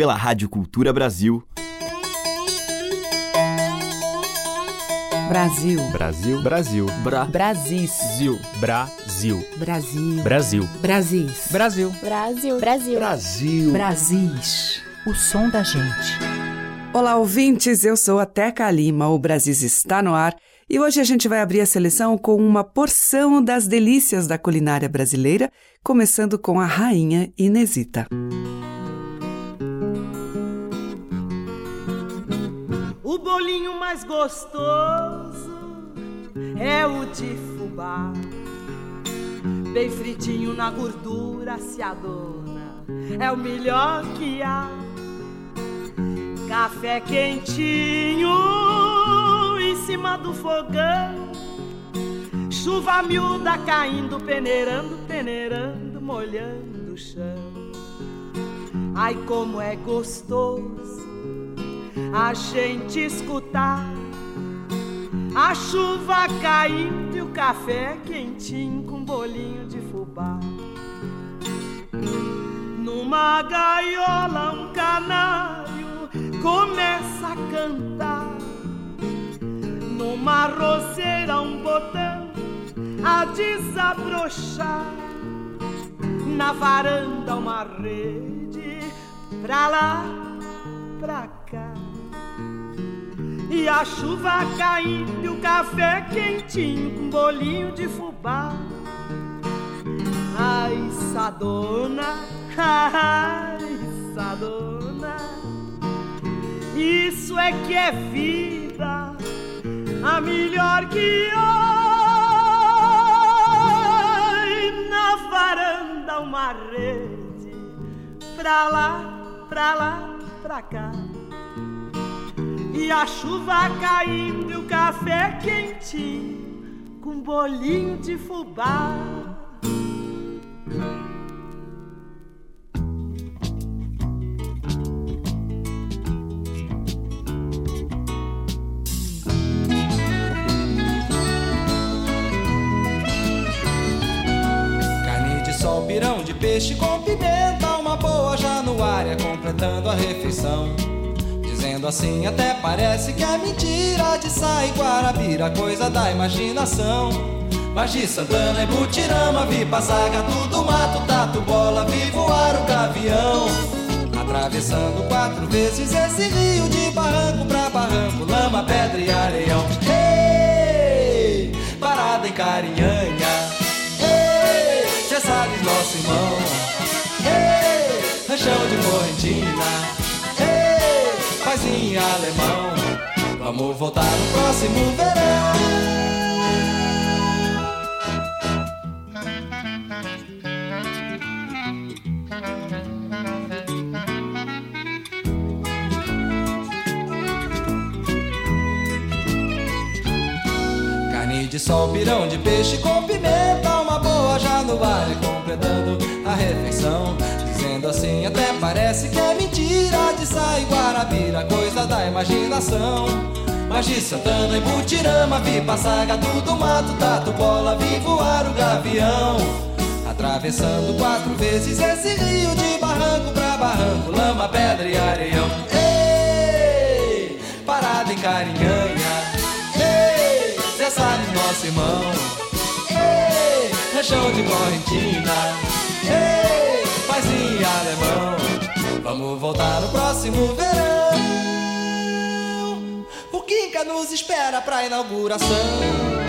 pela Rádio Cultura Brasil. Brasil. Brasil. Brasil. Bra. Brasis. Brasil. Brasil. Brasil. Brasil. Brasis. Brasil. Brasil. Brasil. Brasil. Brasis. O som da gente. Olá, ouvintes. Eu sou a Teca Lima. O Brasis está no ar. E hoje a gente vai abrir a seleção com uma porção das delícias da culinária brasileira, começando com a rainha Inesita. O bolinho mais gostoso é o de fubá. Bem fritinho na gordura se adona, é o melhor que há. Café quentinho em cima do fogão. Chuva miúda caindo, peneirando, peneirando, molhando o chão. Ai, como é gostoso a gente escutar a chuva caindo e o café quentinho com bolinho de fubá. Numa gaiola um canário começa a cantar. Numa roseira um botão a desabrochar. Na varanda uma rede pra lá, pra cá. E a chuva caindo e o café quentinho com bolinho de fubá. Ai, sadona, ai, sadona. Isso é que é vida, a melhor que oi. Na varanda uma rede, pra lá, pra lá, pra cá. E a chuva caindo e o café quentinho com bolinho de fubá. Carne de sol, pirão de peixe com pimenta, Dizendo assim até parece que é mentira De sair Guarabira, coisa da imaginação. Mas de Santana e Butirama Vi passar gato do mato, tatu bola Vi voar o gavião. Atravessando quatro vezes esse rio De barranco pra barranco, lama, pedra e areião. Ei, parada em Carinhanha. Ei, Cessares, nosso irmão. Ei, ranchão de correntina paz em alemão. Vamos voltar no próximo verão. De sol, pirão de peixe com pimenta, uma boa januária completando a refeição. Assim até parece que é mentira De sair Guarabira, coisa da imaginação. De Santana e Butirama Vi passar gato do mato, tatu bola Vi voar o gavião. Atravessando quatro vezes esse rio De barranco pra barranco, lama, pedra e areião. Ei, parada em Carinhanha Ei, Zé Salles, nosso irmão Ei, ranchão de Correntina. Ei, paz em alemão. Vamos voltar no próximo verão. O Quinca nos espera pra inauguração.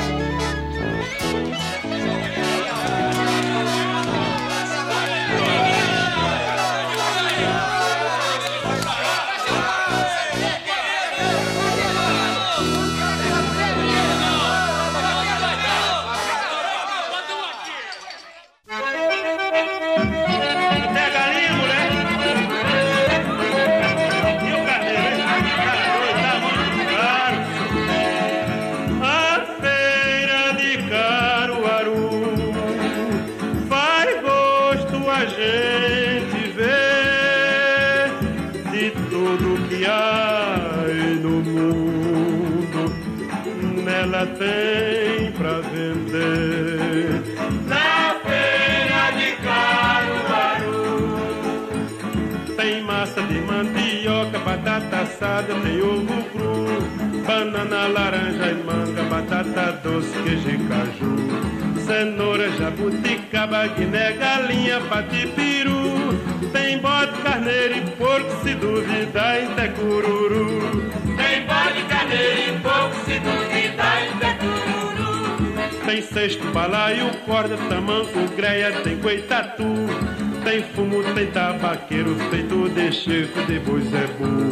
Assada, tem ovo cru, banana, laranja e manga, batata doce, queijo e caju, cenoura, jabuticaba, guiné, galinha, patipiru, tem bode, carneiro e porco, se duvidar, até cururu. Tem bode, carneiro e porco, se duvidar, até cururu. Tem cesto, balaio, corda, tamanco, greia, tem coitatu. Tem fumo, tem tabaqueiro feito de chifre de boi zebu.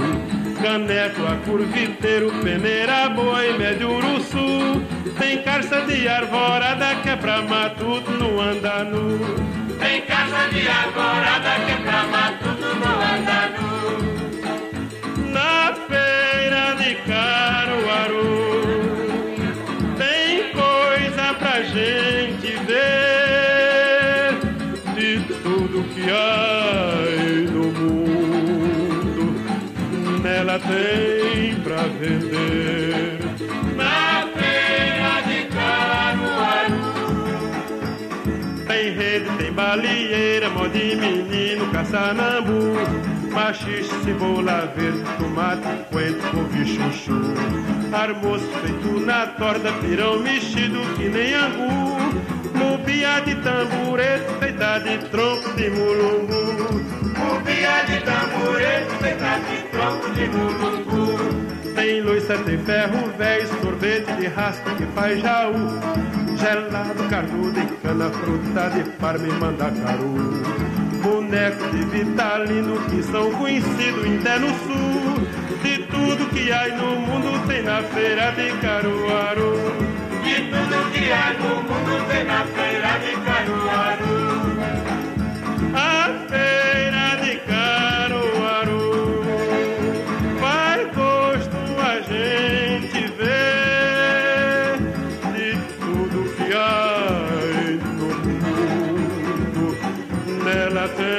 Caneco, acurviteiro, peneira, boi, médio uruçu. Tem carça de arvorada que é pra matuto, não anda nu. Tem carça de arvorada que é pra matuto, não anda nu. Na feira de Caruaru tem coisa pra gente há no mundo. Nela tem pra vender. Na feira de Caruaru Tem rede, tem balieira, mó de menino, caçanambu. Machixe, cebola verde, tomate, coentro, couve, chuchu. Almoço feito na torta, pirão mexido que nem angu. Mubia de tamborete, feita de tronco de mulungu. Cubia de tamborete feita de tronco de mulungu Tem loiça, tem ferro velho, sorvete de raspa que faz jaú. Gelado, carnudo e cana, fruta de parma e mandacaru. Boneco de vitalino que são conhecidos até no sul. De tudo que há no mundo tem na feira de Caruaru. De tudo que há no mundo tem na feira de Caruaru A feira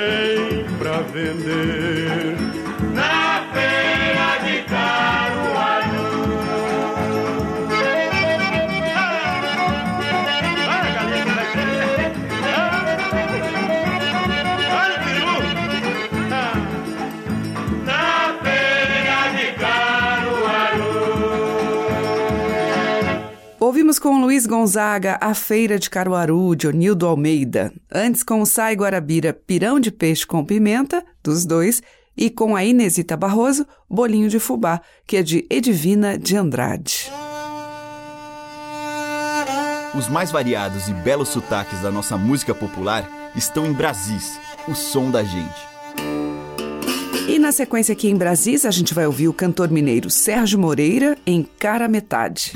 tem pra vender. Com Luiz Gonzaga A Feira de Caruaru, de Onildo Almeida. Antes com o Sai Guarabira Pirão de Peixe com Pimenta, dos dois. E com a Inesita Barroso, Bolinho de Fubá, que é de Edivina de Andrade. Os mais variados e belos sotaques da nossa música popular estão em Brasis, o som da gente. E na sequência aqui em Brasis, a gente vai ouvir o cantor mineiro Sérgio Moreira em Cara Metade.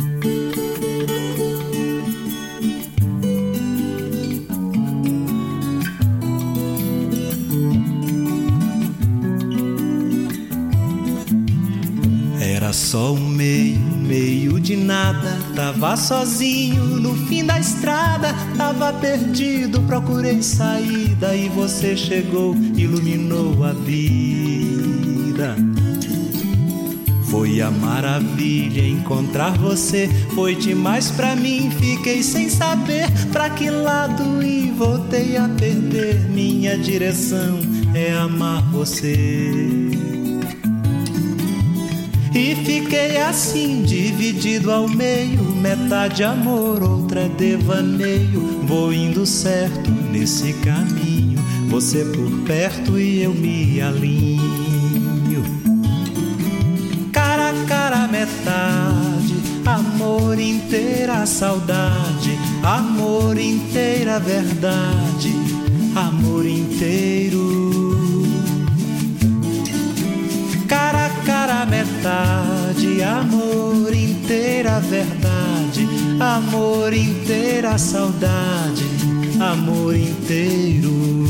Só um meio, meio de nada. Tava sozinho no fim da estrada. Tava perdido, procurei saída. E você chegou, iluminou a vida. Foi a maravilha encontrar você. Foi demais pra mim, fiquei sem saber pra que lado ir. Voltei a perder. Minha direção é amar você. E fiquei assim, dividido ao meio, metade amor, outra devaneio. Vou indo certo nesse caminho, você por perto e eu me alinho. Cara a cara, metade, amor inteira, saudade, amor inteira, verdade, amor inteiro. Metade, amor inteira, verdade, amor inteira, saudade, amor inteiro.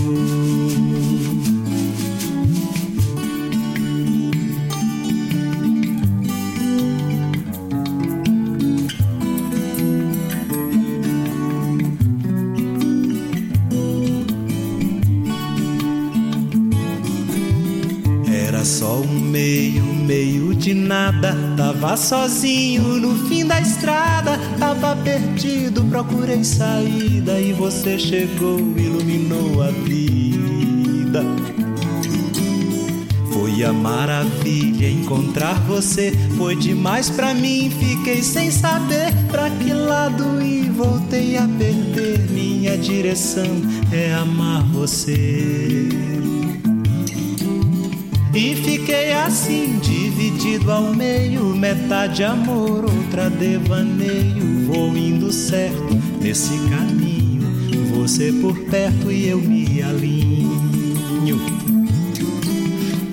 Nada. Tava sozinho no fim da estrada. Tava perdido, procurei saída. E você chegou, iluminou a vida. Foi a maravilha encontrar você. Foi demais pra mim, fiquei sem saber pra que lado ir. Voltei a perder. Minha direção é amar você. Fiquei assim, dividido ao meio, metade amor, outra devaneio. Vou indo certo nesse caminho, você por perto e eu me alinho.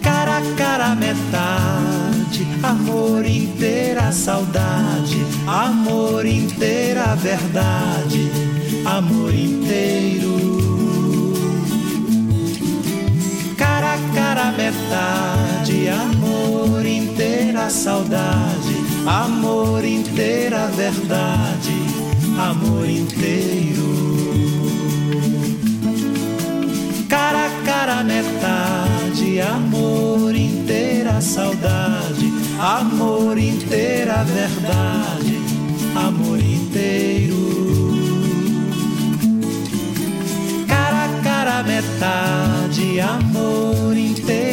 Cara a cara, metade, amor inteira, saudade, amor inteira, verdade, amor inteiro. Cara a cara, metade, amor inteira, saudade, amor inteira, verdade, amor inteiro. Cara cara, metade, amor inteira, saudade, amor inteira, verdade, amor inteiro.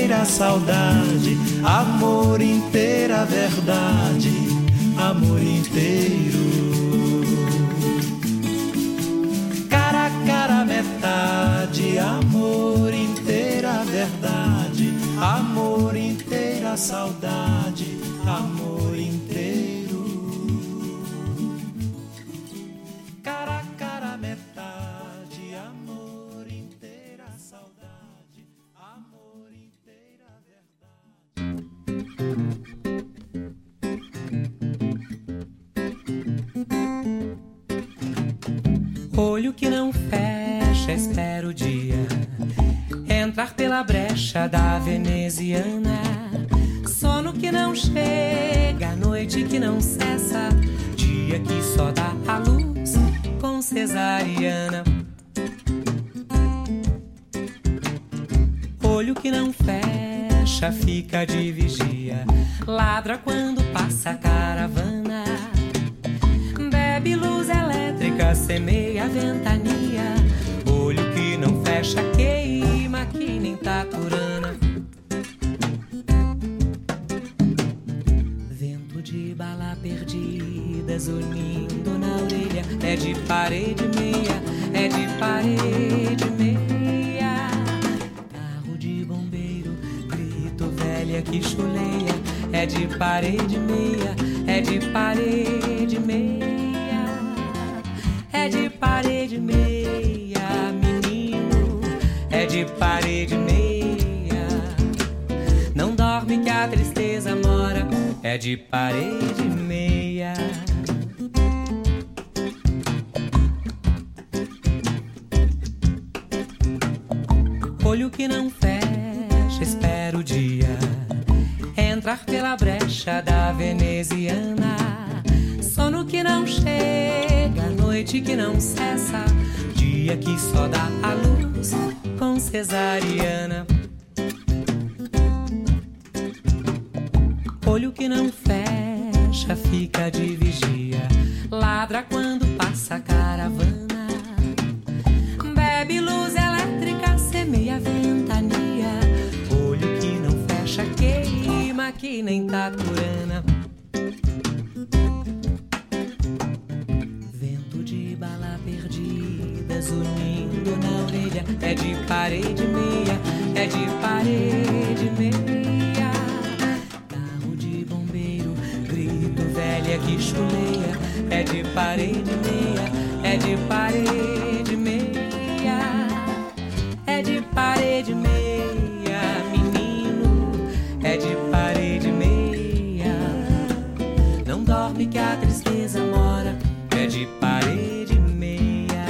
Inteira, saudade, amor inteira, verdade, amor inteiro. Cara a cara, metade, amor inteira, verdade, amor inteira, saudade, Olho que não fecha, espera o dia entrar pela brecha da veneziana. Sono que não chega, noite que não cessa, dia que só dá a luz com cesariana. Olho que não fecha, fica de vigia, ladra quando passa a caravana. Bebe luz elétrica, semeia ventania. Olho que não fecha, queima que nem taturana. Vento de bala perdida, zunindo na orelha. É de parede meia, é de parede meia. Carro de bombeiro, grito velha que chuleia. É de parede meia, é de parede meia. É de parede meia, menino. É de parede meia. Não dorme que a tristeza mora. É de parede meia. Olho que não fecha, espera o dia entrar pela brecha da veneziana. Sono que não chega, noite que não cessa, dia que só dá a luz com cesariana. Olho que não fecha, fica de vigia, ladra quando passa a caravana. Bebe luz elétrica, semeia ventania. Olho que não fecha, queima que nem taturana. Parede meia, é de parede meia. Carro de bombeiro, grito velha que chuleia. É de parede meia, é de parede meia. É de parede meia, menino. É de parede meia. Não dorme que a tristeza mora. É de parede meia.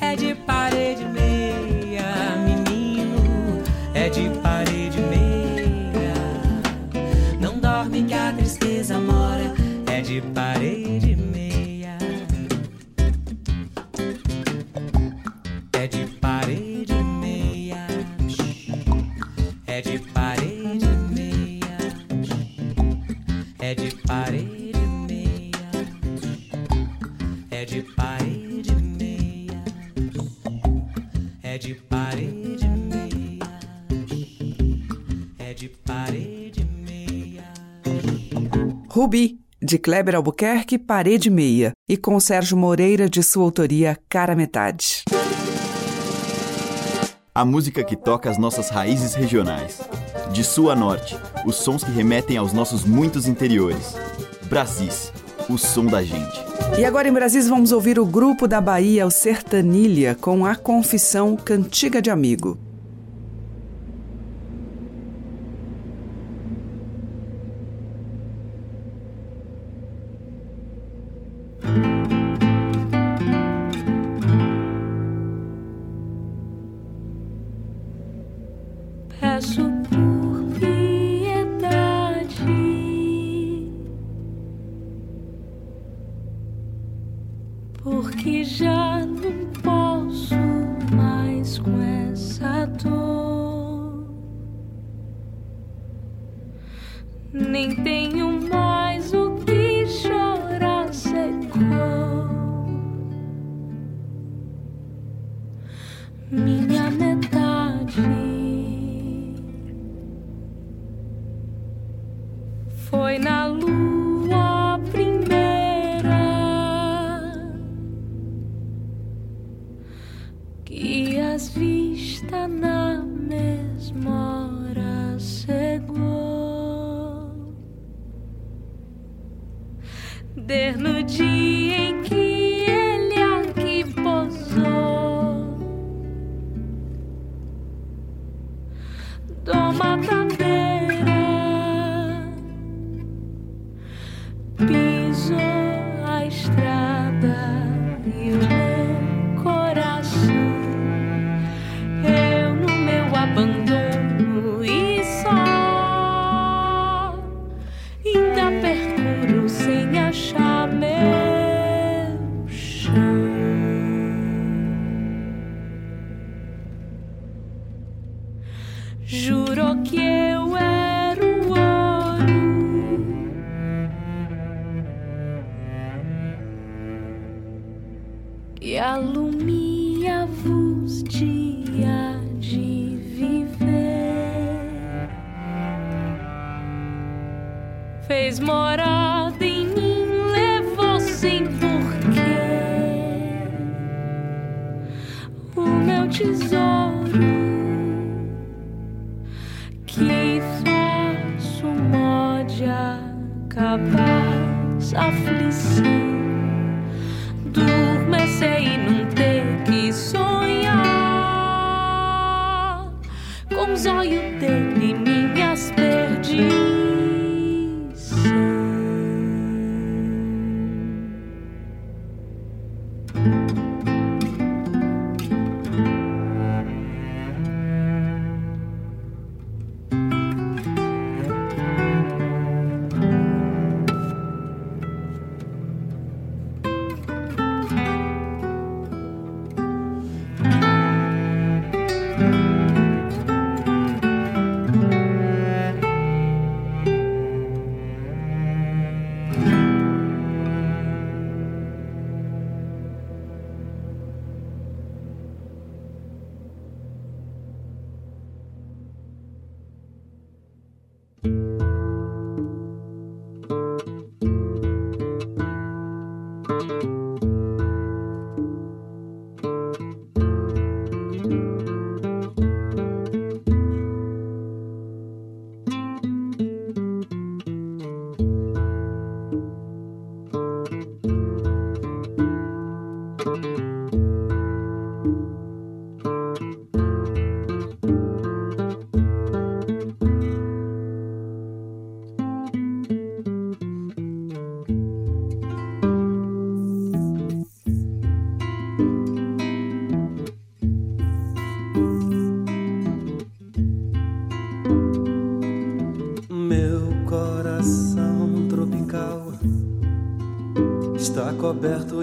É de parede de Kleber Albuquerque, Parede Meia, e com Sérgio Moreira, de sua autoria, Cara Metade. A música que toca as nossas raízes regionais. De sul a norte, os sons que remetem aos nossos muitos interiores. Brasis, o som da gente. E agora em Brasis vamos ouvir o grupo da Bahia, o Sertanilha, com a confissão Cantiga de Amigo.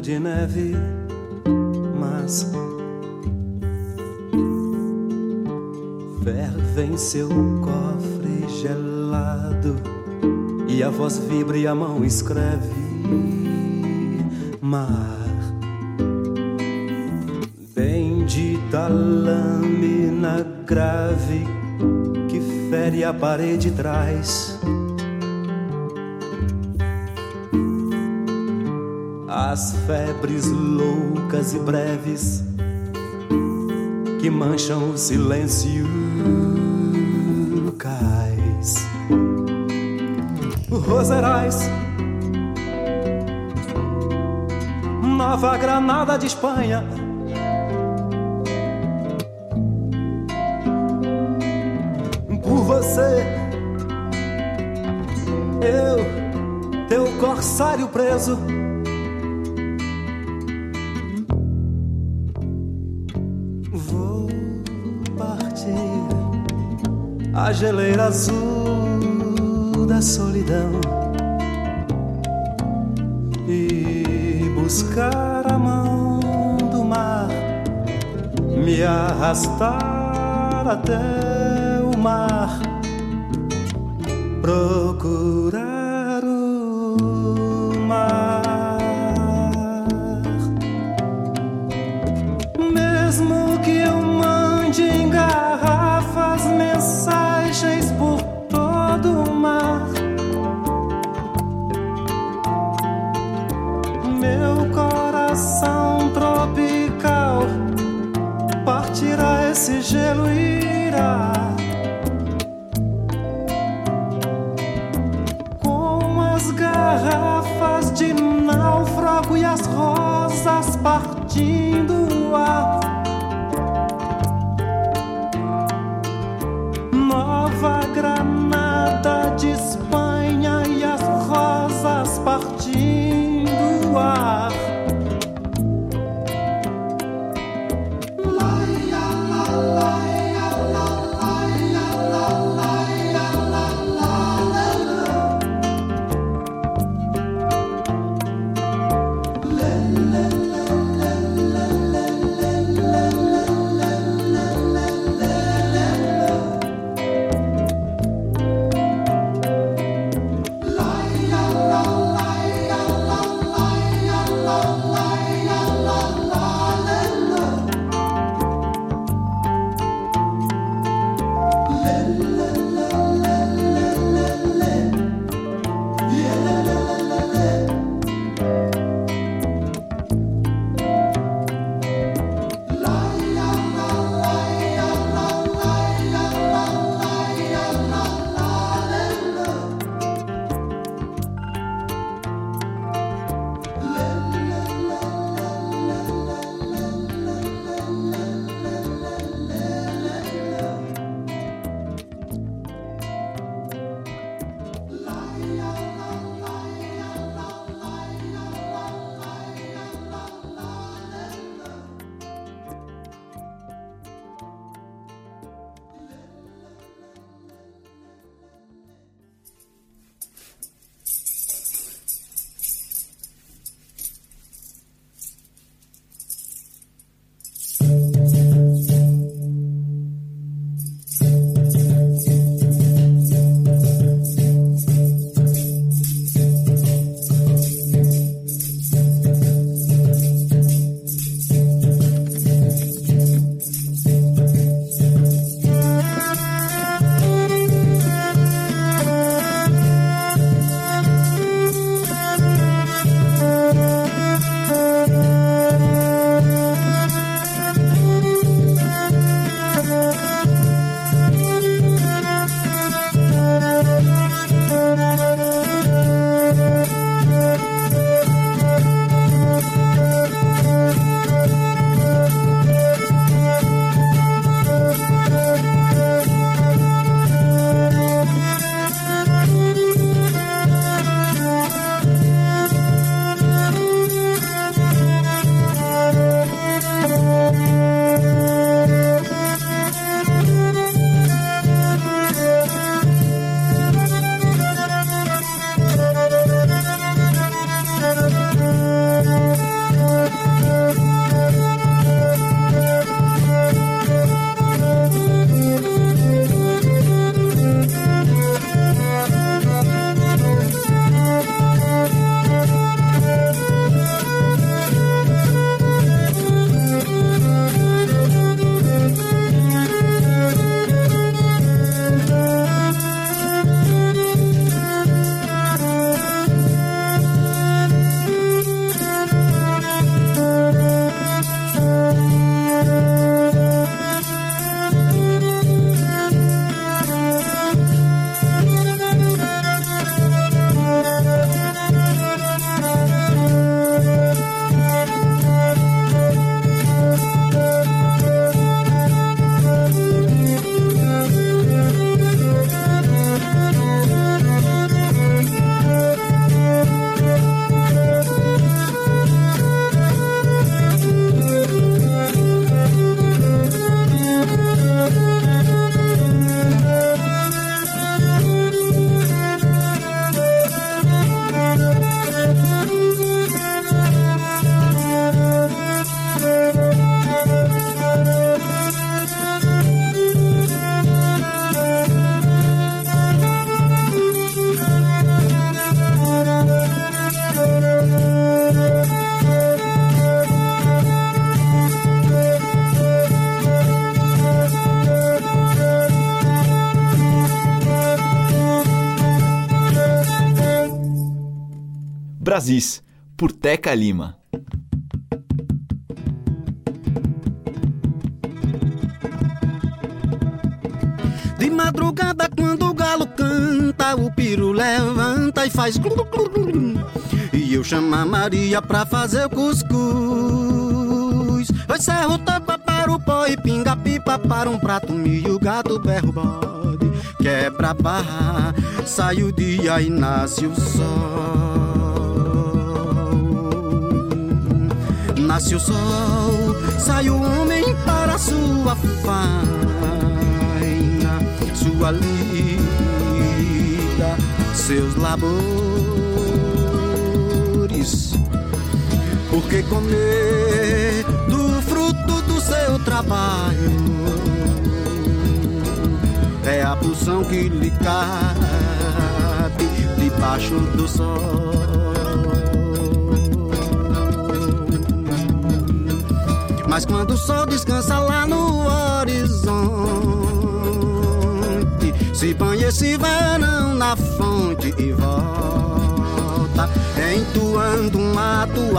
De neve, mas ferve em seu cofre gelado e a voz vibra e a mão escreve mar. Bendita lâmina grave que fere a parede trás. As febres loucas e breves que mancham o silêncio cais. Roserais, Nova Granada de Espanha. Por você, eu, teu corsário preso. Geleira azul da solidão e buscar a mão do mar, me arrastar até o mar, procurar rosas partindo o ar. Nova Granada Brasis, por Teca Lima. De madrugada, quando o galo canta, o piro levanta e faz glu, glu, glu, E eu chamo a Maria pra fazer o cuscuz. Oi, serro para o pó e pinga pipa para um prato milho, gato, berro, bode. Quebra barra, sai o dia e nasce o sol. Nasce o sol, sai o homem para sua faina sua lida, seus labores. Porque comer do fruto do seu trabalho é a pulsão que lhe cabe debaixo do sol. Mas quando o sol descansa lá no horizonte se banha esse verão na fonte e volta, entoando uma toada.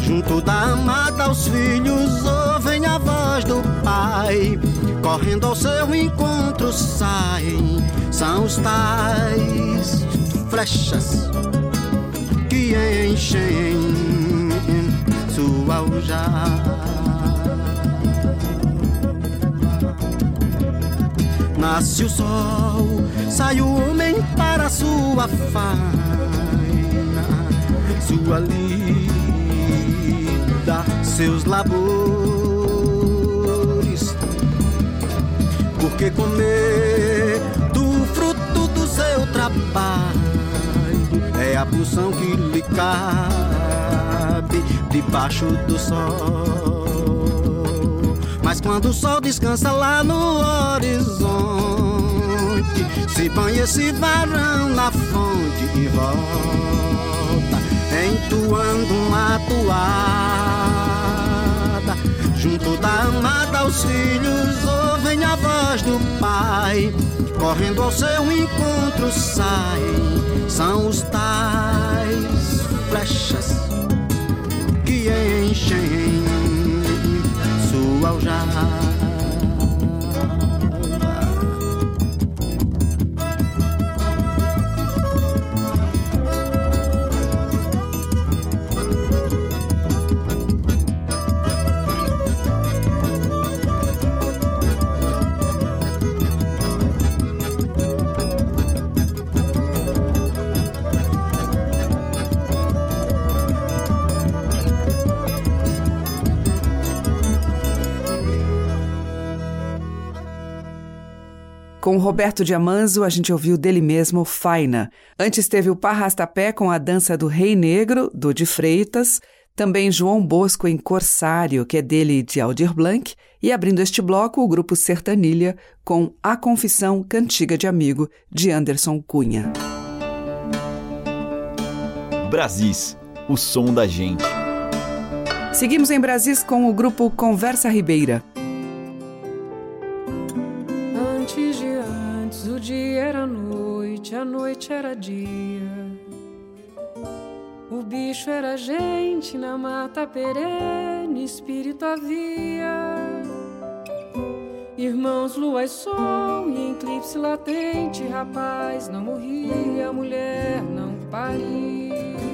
Junto da amada, os filhos ouvem a voz do pai. Correndo ao seu encontro saem, são os tais flechas que enchem sua aljava. Nasce o sol, sai o homem para sua faina, sua lida, seus labores. Porque comer do fruto do seu trabalho é a pulsão que lhe cabe debaixo do sol. Mas quando o sol descansa lá no horizonte, se banha esse varão na fonte e volta, entoando uma toada. Junto da amada, os filhos ouvem a voz do pai, correndo ao seu encontro saem, são os tais Com Roberto Diamanzo, a gente ouviu dele mesmo Faina. Antes teve o Parrastapé com a dança do Rei Negro, do de Freitas. Também João Bosco em Corsário, que é dele de Aldir Blanc. E abrindo este bloco, o grupo Sertanilha com A Confissão Cantiga de Amigo, de Anderson Cunha. Brasis, o som da gente. Seguimos em Brasis com o grupo Conversa Ribeira. A noite era dia. O bicho era gente na mata perene, espírito havia. Irmãos, lua e sol, e eclipse latente, rapaz não morria, mulher não paria.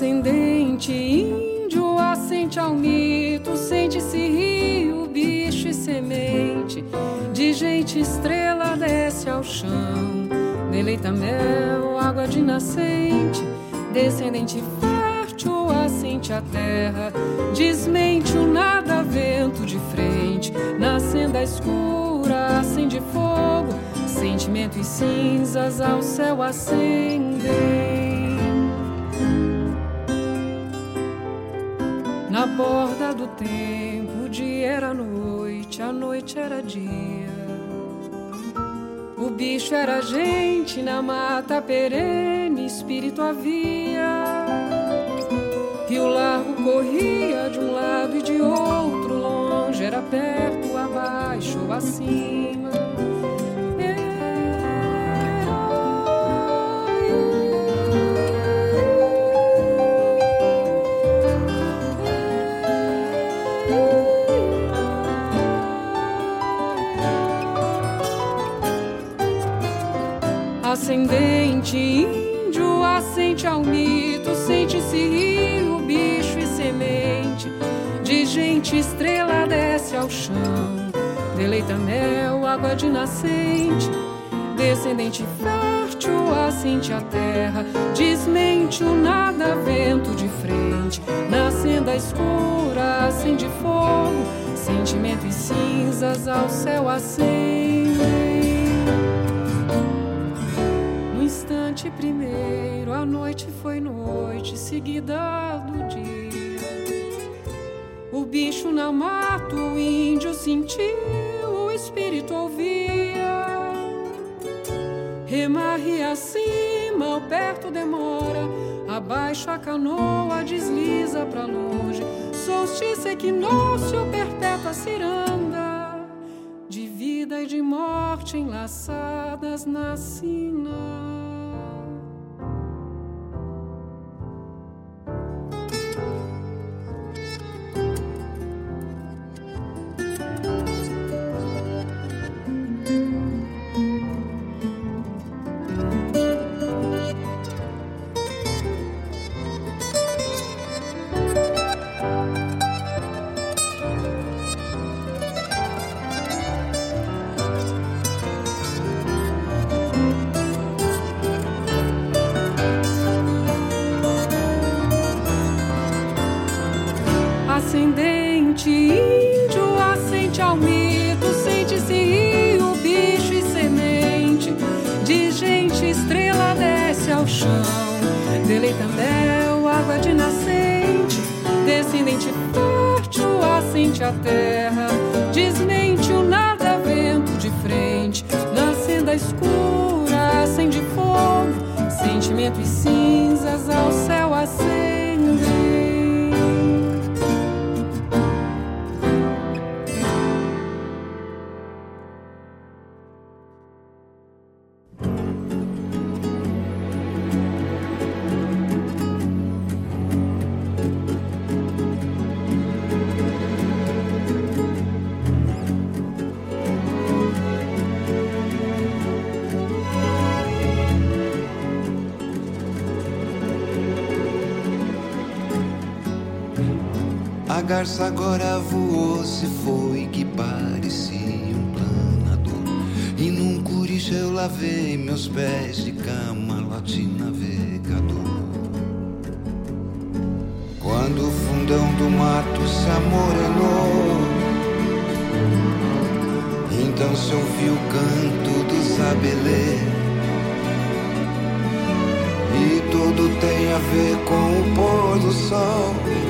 Ascendente índio assente ao mito, sente-se rio, bicho e semente, de gente estrela desce ao chão, deleita mel, água de nascente, descendente fértil assente a terra, desmente o nada vento de frente, na senda escura acende fogo, sentimento e cinzas ao céu acendem. Na borda do tempo, o dia era noite, a noite era dia. O bicho era gente na mata perene, espírito havia. Rio largo corria de um lado e de outro, longe era perto, abaixo ou acima. Ascendente índio, assente ao mito, sente-se rio, bicho e semente. De gente estrela desce ao chão, deleita mel, água de nascente. Descendente fértil, assente a terra, desmente o nada, vento de frente. Na senda escura, acende fogo, sentimento e cinzas ao céu acendem. Instante primeiro, a noite foi noite, seguida do dia. O bicho na mata, o índio sentiu, o espírito ouvia. Remarre acima, o perto demora, abaixo a canoa desliza pra longe. Solstício, equinócio, perpétua ciranda, de vida e de morte enlaçadas na sina. Garça agora voou, se foi que parecia um planador. E num curicho eu lavei meus pés de camalote navegador. Quando o fundão do mato se amorenou, então se ouviu o canto dos abelê. E tudo tem a ver com o pôr do sol.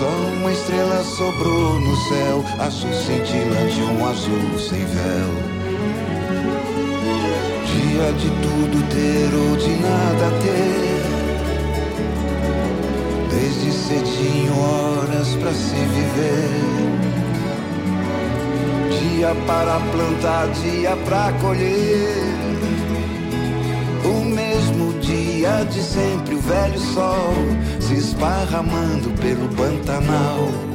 Só uma estrela sobrou no céu, azul cintilante, um azul sem véu. Dia de tudo ter ou de nada ter. Desde cedinho, horas pra se viver. Dia para plantar, dia pra colher. De sempre, o velho sol se esparramando pelo Pantanal.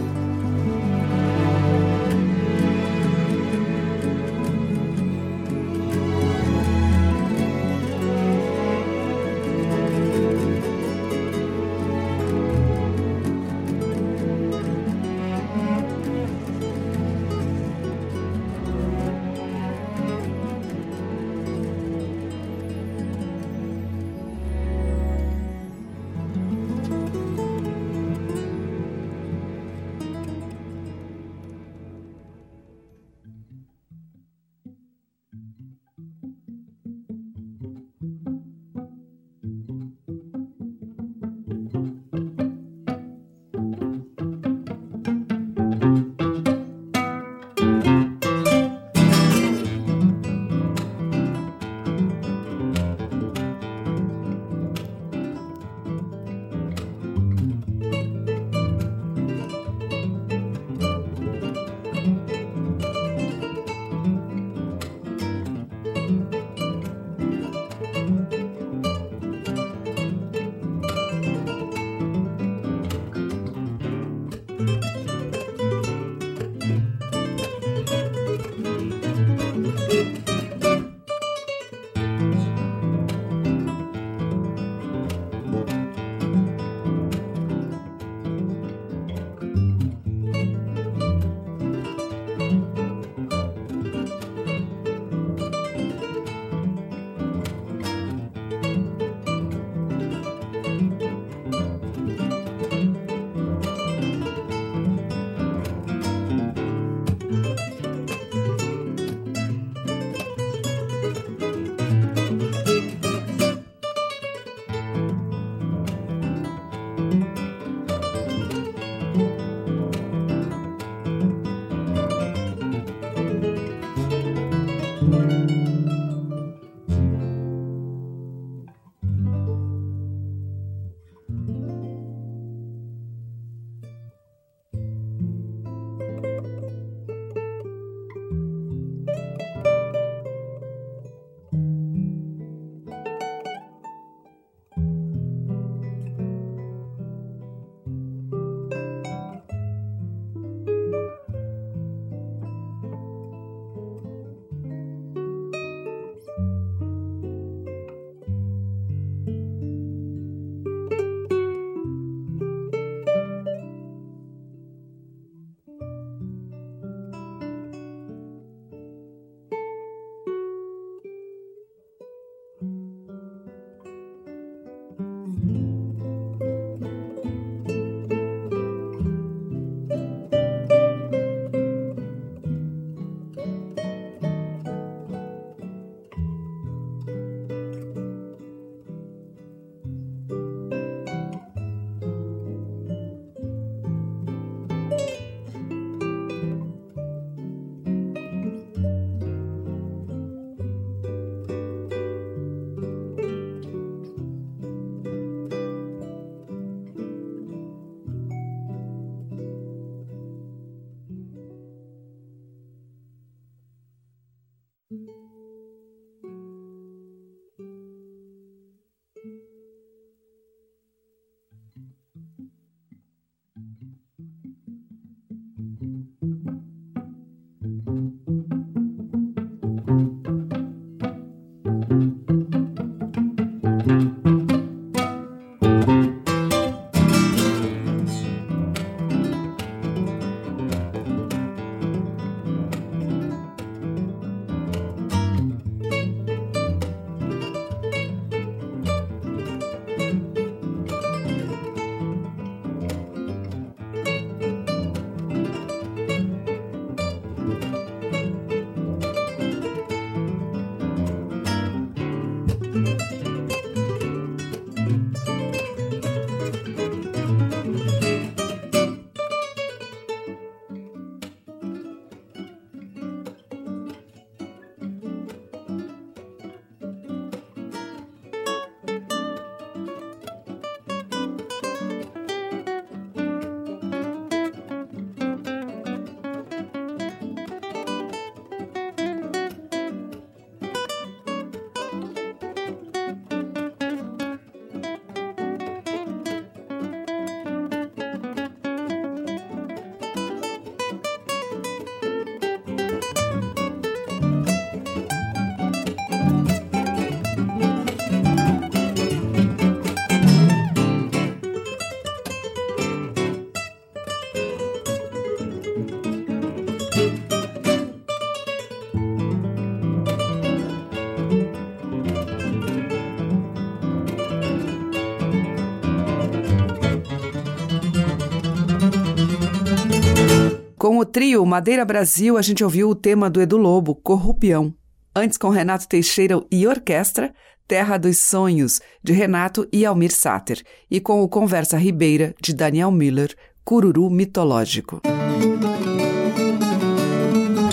Trio Madeira Brasil, a gente ouviu o tema do Edu Lobo, Corrupião. Antes, com Renato Teixeira e Orquestra, Terra dos Sonhos, de Renato e Almir Sater. E com o Conversa Ribeira, de Daniel Miller, Cururu Mitológico.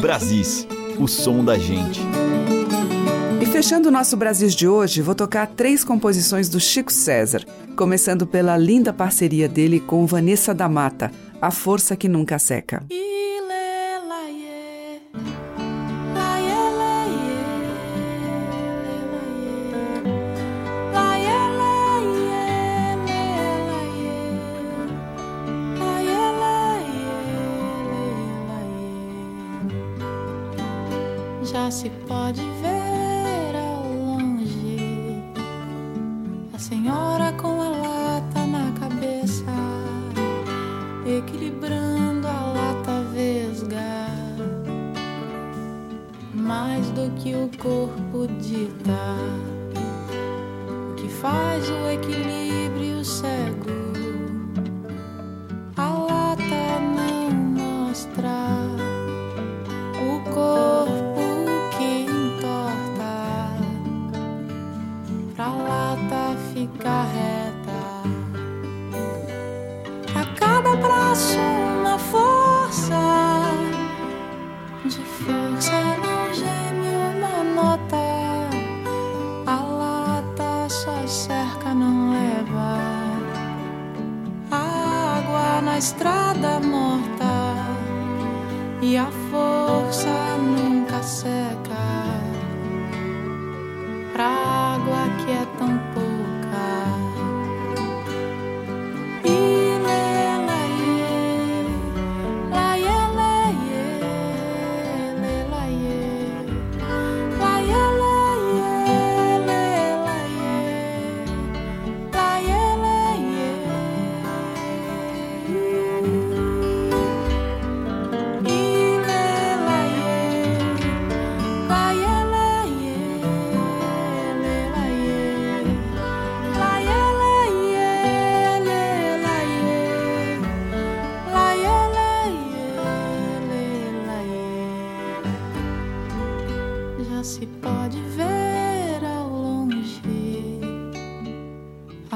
Brasis, o som da gente. E fechando o nosso Brasis de hoje, vou tocar três composições do Chico César, começando pela linda parceria dele com Vanessa da Mata, A Força que Nunca Seca. Já se pode ver dita, o que faz o equilíbrio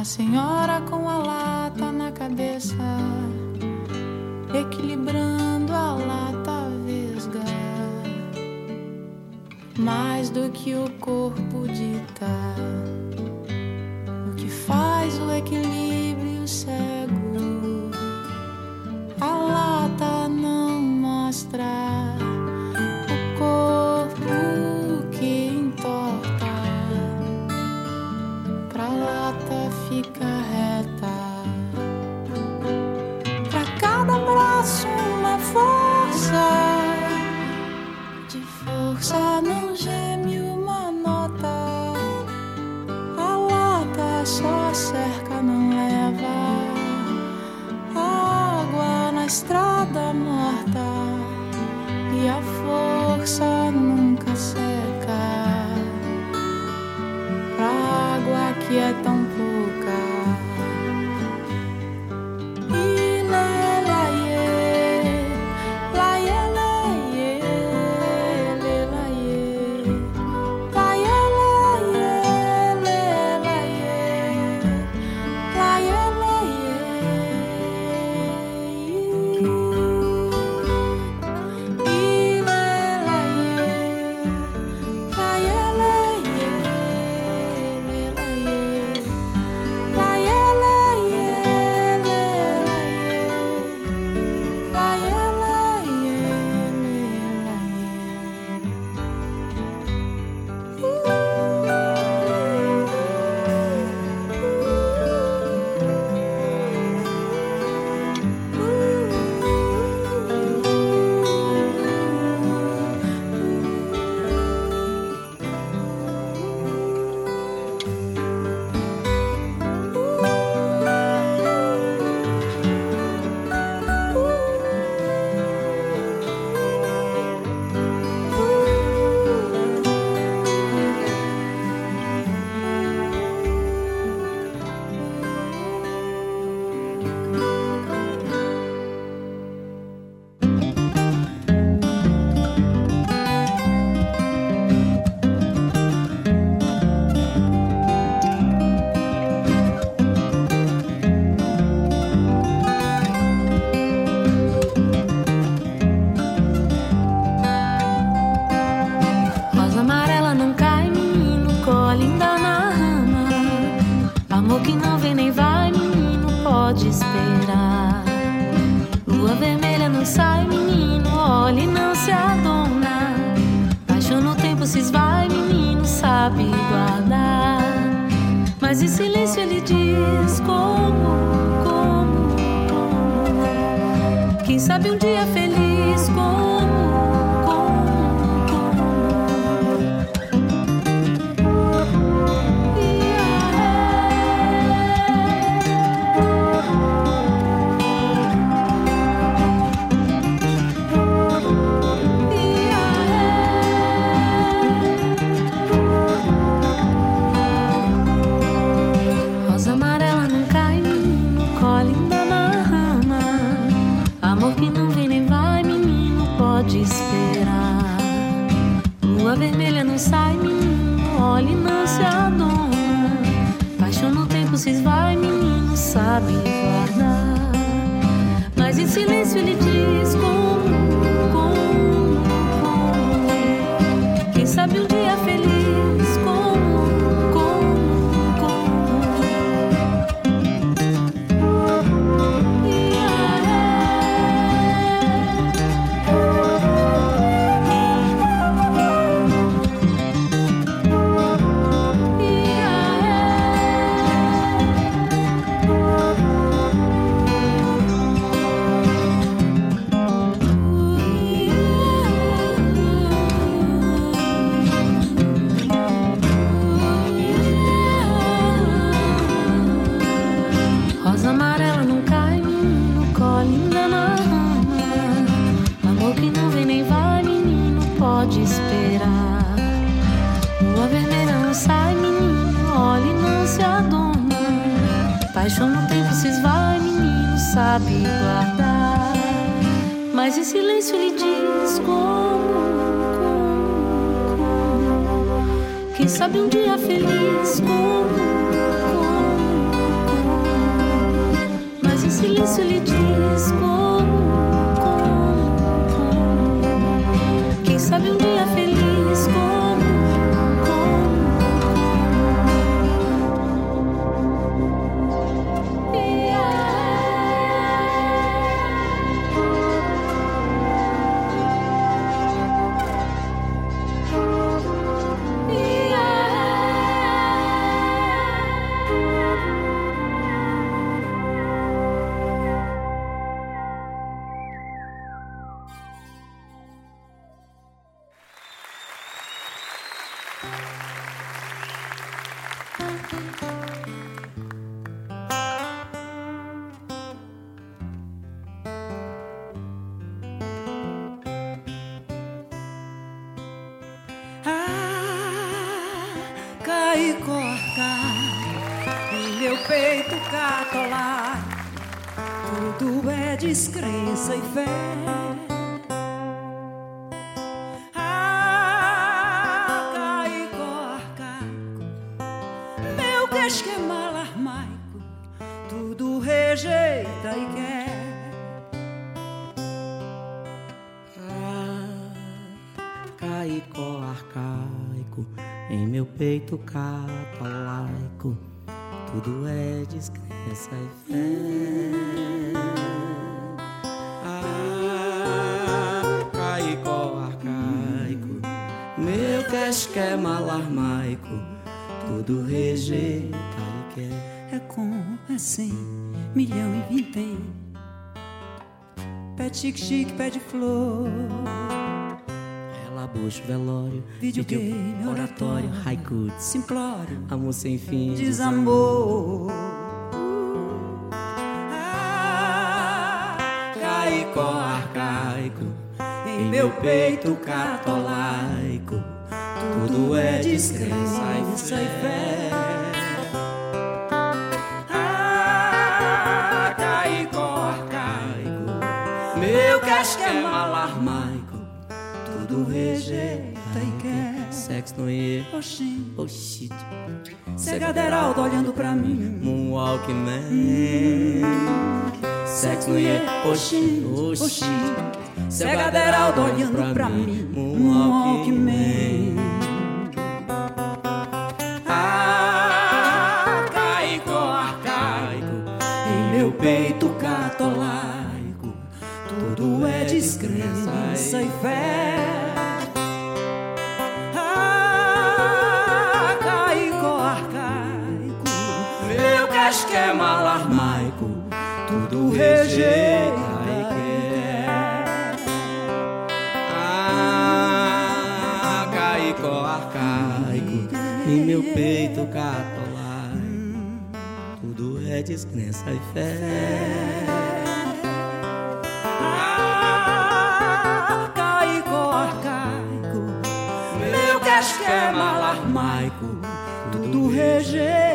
senhora com a lata na cabeça, equilibrando a lata vesga. Mais do que o corpo dita, o que faz o equilíbrio cego. Pode esperar. Lua vermelha não sai, menino, olha e não se adona. Paixão no tempo se esvai, menino, sabe guardar. Mas em silêncio ele diz Mas em silêncio ele diz como, como, como. Quem sabe um dia feliz, como, Mas em silêncio descrença e fé. Ah, cai corta meu queixo é malarmaico. Tudo rejeita e quer. Arcaico, arcaico, em meu peito catolaico, tudo é descrença e fé. Casco é malarmaico, tudo rejeita e quer. É com, é sem, milhão e vintém. Pé chique-chique, pé de flor. Relabucho, velório, Videogame, oratório, haiku, simplório, amor sem fim, desamor. Arcaico, arcaico, em meu peito catolaico, tudo é descrença e fé. Arcaico, arcaico, meu casco é malarmaico, tudo rejeita e quer. Sexo no e Oxi, oxi, Segaderaldo olhando pra mim. Moonwalk Man. Sexo no e oxi, oxi. Segaderaldo olhando pra mim. Moonwalk Man. Arcaico, meu peito catolaico, tudo é descrença e fé. Ah, caico arcaico, meu casquema alarmaico, tudo rejeita e meu peito catolaico, tudo é descrença e fé. Ah, caico arcaico, meu casquema alarmaico, tudo rejeita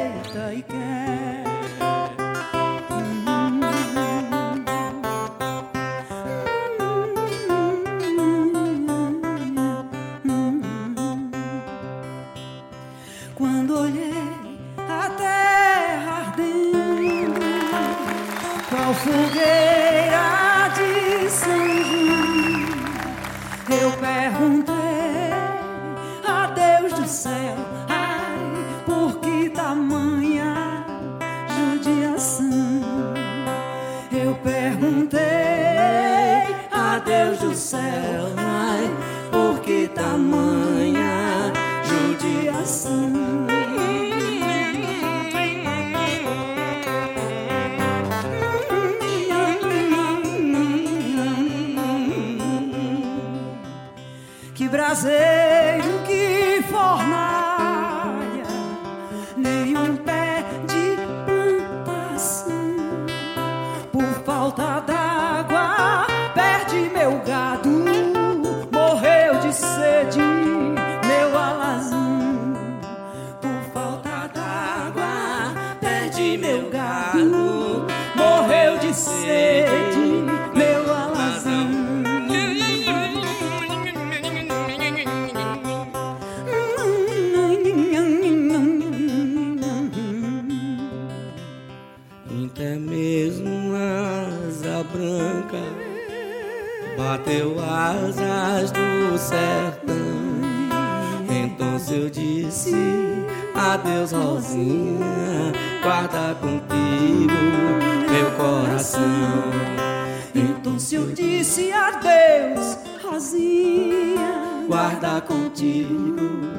Eu perguntei a Deus do céu, ai, bateu asas do sertão. Então eu disse adeus, Rosinha, guarda contigo meu coração. Então se eu disse adeus, Rosinha, Guarda contigo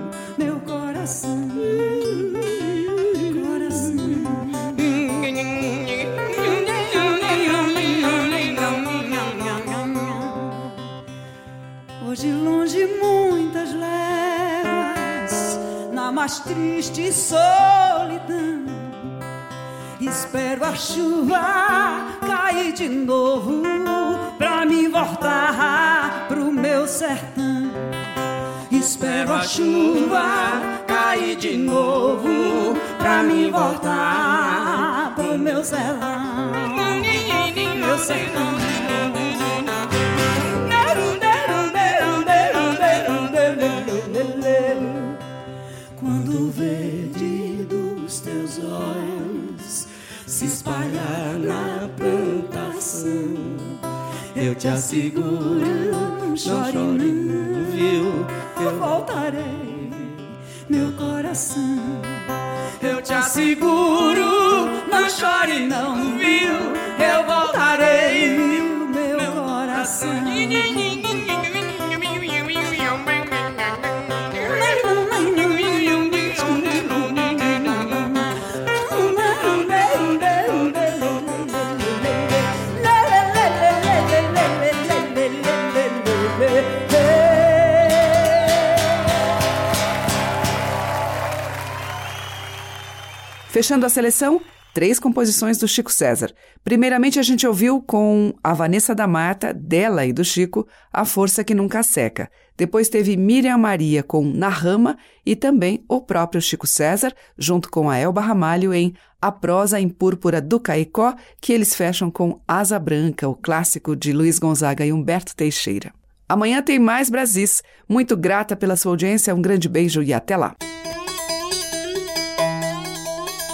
mais triste solidão. Espero a chuva cair de novo pra me voltar pro meu sertão. Espero a chuva cair de novo pra me voltar pro meu sertão. Meu sertão. Quando o na plantação, eu te asseguro, não chore não, viu? Eu voltarei, meu coração. Eu te asseguro, não chore não, viu? Eu voltarei, meu coração. Fechando a seleção, três composições do Chico César. Primeiramente, a gente ouviu com a Vanessa da Mata, dela e do Chico, A Força que Nunca Seca. Depois teve Miriam Maria com Na Rama e também o próprio Chico César, junto com a Elba Ramalho em A Prosa em Púrpura do Caicó, que eles fecham com Asa Branca, o clássico de Luiz Gonzaga e Humberto Teixeira. Amanhã tem mais Brasis. Muito grata pela sua audiência, um grande beijo e até lá.